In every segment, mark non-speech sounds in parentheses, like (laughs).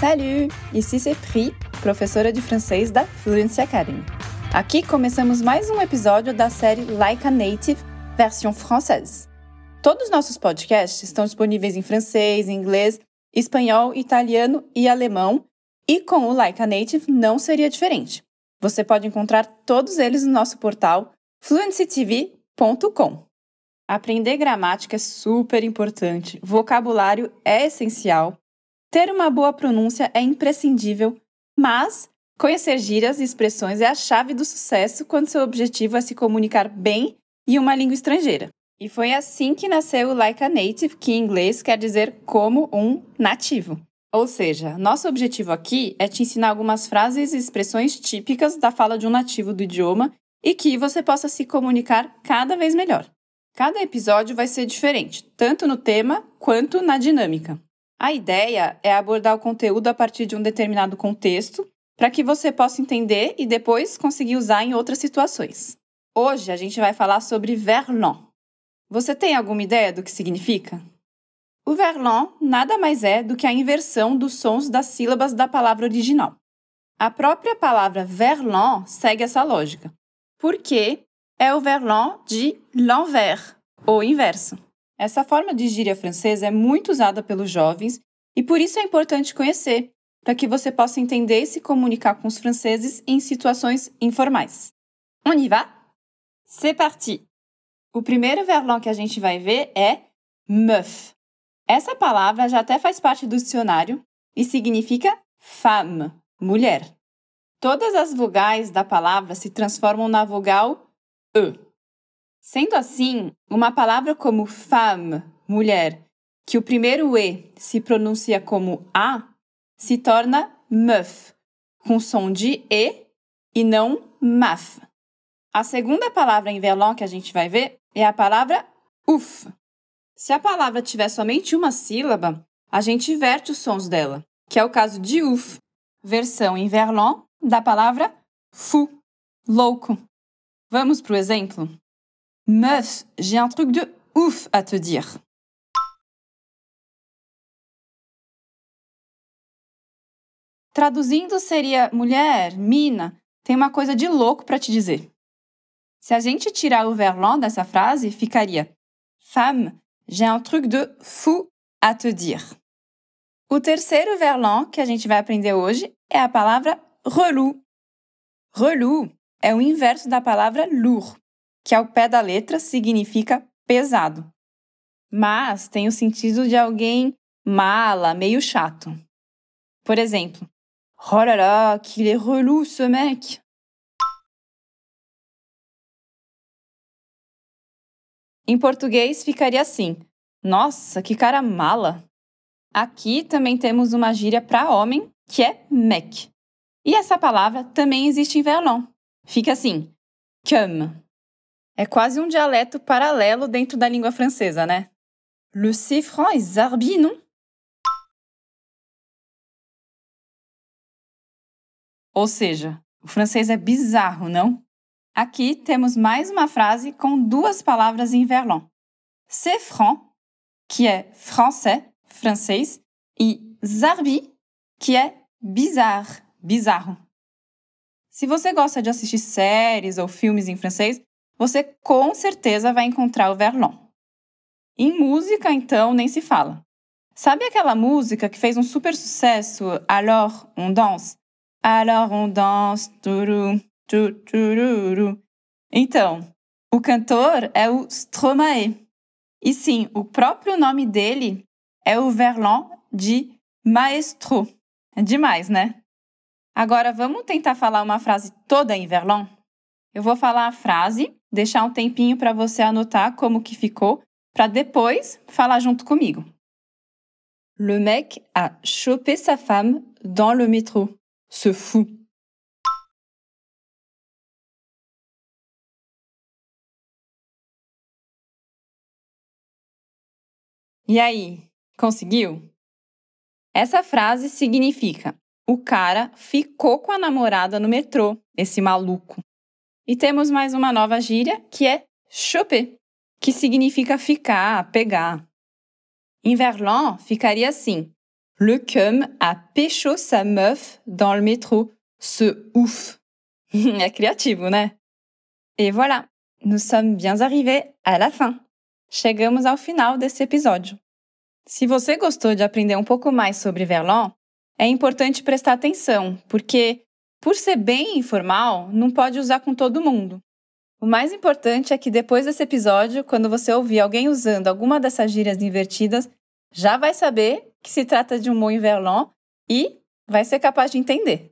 Salut! Ici c'est Pri, professora de francês da Fluency Academy. Aqui começamos mais um episódio da série Like a Native, versão française. Todos os nossos podcasts estão disponíveis em francês, inglês, espanhol, italiano e alemão, e com o Like a Native não seria diferente. Você pode encontrar todos eles no nosso portal fluencytv.com. Aprender gramática é super importante, vocabulário é essencial, ter uma boa pronúncia é imprescindível, mas conhecer gírias e expressões é a chave do sucesso quando seu objetivo é se comunicar bem em uma língua estrangeira. E foi assim que nasceu o Like a Native, que em inglês quer dizer como um nativo. Ou seja, nosso objetivo aqui é te ensinar algumas frases e expressões típicas da fala de um nativo do idioma e que você possa se comunicar cada vez melhor. Cada episódio vai ser diferente, tanto no tema quanto na dinâmica. A ideia é abordar o conteúdo a partir de um determinado contexto para que você possa entender e depois conseguir usar em outras situações. Hoje a gente vai falar sobre verlan. Você tem alguma ideia do que significa? O verlan nada mais é do que a inversão dos sons das sílabas da palavra original. A própria palavra verlan segue essa lógica, porque é o verlan de l'envers, ou inverso. Essa forma de gíria francesa é muito usada pelos jovens e por isso é importante conhecer, para que você possa entender e se comunicar com os franceses em situações informais. On y va? C'est parti! O primeiro verlan que a gente vai ver é meuf. Essa palavra já até faz parte do dicionário e significa femme, mulher. Todas as vogais da palavra se transformam na vogal e. Sendo assim, uma palavra como femme, mulher, que o primeiro e se pronuncia como a, se torna meuf, com som de e e não maf. A segunda palavra em verlan que a gente vai ver é a palavra uf. Se a palavra tiver somente uma sílaba, a gente inverte os sons dela, que é o caso de uf, versão em verlan da palavra fou, louco. Vamos para o exemplo? Meuf, j'ai un truc de ouf à te dire. Traduzindo seria mulher, mina, tem uma coisa de louco para te dizer. Se a gente tirar o verlan dessa frase, ficaria Femme, j'ai un truc de fou à te dire. O terceiro verlan que a gente vai aprender hoje é a palavra relou. Relou é o inverso da palavra lourd, que ao pé da letra significa pesado, mas tem o sentido de alguém mala, meio chato. Por exemplo, Oh là là, qu'il est relou ce mec! Em português ficaria assim: Nossa, que cara mala! Aqui também temos uma gíria para homem, que é mec. E essa palavra também existe em verlan. Fica assim, comme. É quase um dialeto paralelo dentro da língua francesa, né? Le cifran est zarbi, non? Ou seja, o francês é bizarro, não? Aqui temos mais uma frase com duas palavras em verlan. C'est franc, que é français, francês, e zarbi, que é bizarre, bizarro. Se você gosta de assistir séries ou filmes em francês, você com certeza vai encontrar o verlan. Em música, então, nem se fala. Sabe aquela música que fez um super sucesso, Alors on danse? Alors on danse, turu, tururu. Então, o cantor é o Stromae. E sim, o próprio nome dele é o verlan de maestro. É demais, né? Agora vamos tentar falar uma frase toda em verlan? Eu vou falar a frase, deixar um tempinho para você anotar como que ficou, para depois falar junto comigo. Le mec a chopé sa femme dans le métro. Se fout. E aí, conseguiu? Essa frase significa o cara ficou com a namorada no metrô, esse maluco. E temos mais uma nova gíria que é choper, que significa ficar, pegar. Em verlan ficaria assim: Le cum a pécho sa meuf dans le métro. Ce ouf. (laughs) é criativo, né? E voilà, nous sommes bien arrivés à la fin. Chegamos ao final desse episódio. Se você gostou de aprender um pouco mais sobre verlan, é importante prestar atenção, porque, por ser bem informal, não pode usar com todo mundo. O mais importante é que depois desse episódio, quando você ouvir alguém usando alguma dessas gírias invertidas, já vai saber que se trata de um mot verlan e vai ser capaz de entender.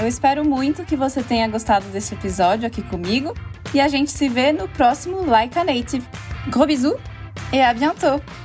Eu espero muito que você tenha gostado desse episódio aqui comigo e a gente se vê no próximo Like a Native. Gros bisous et à bientôt!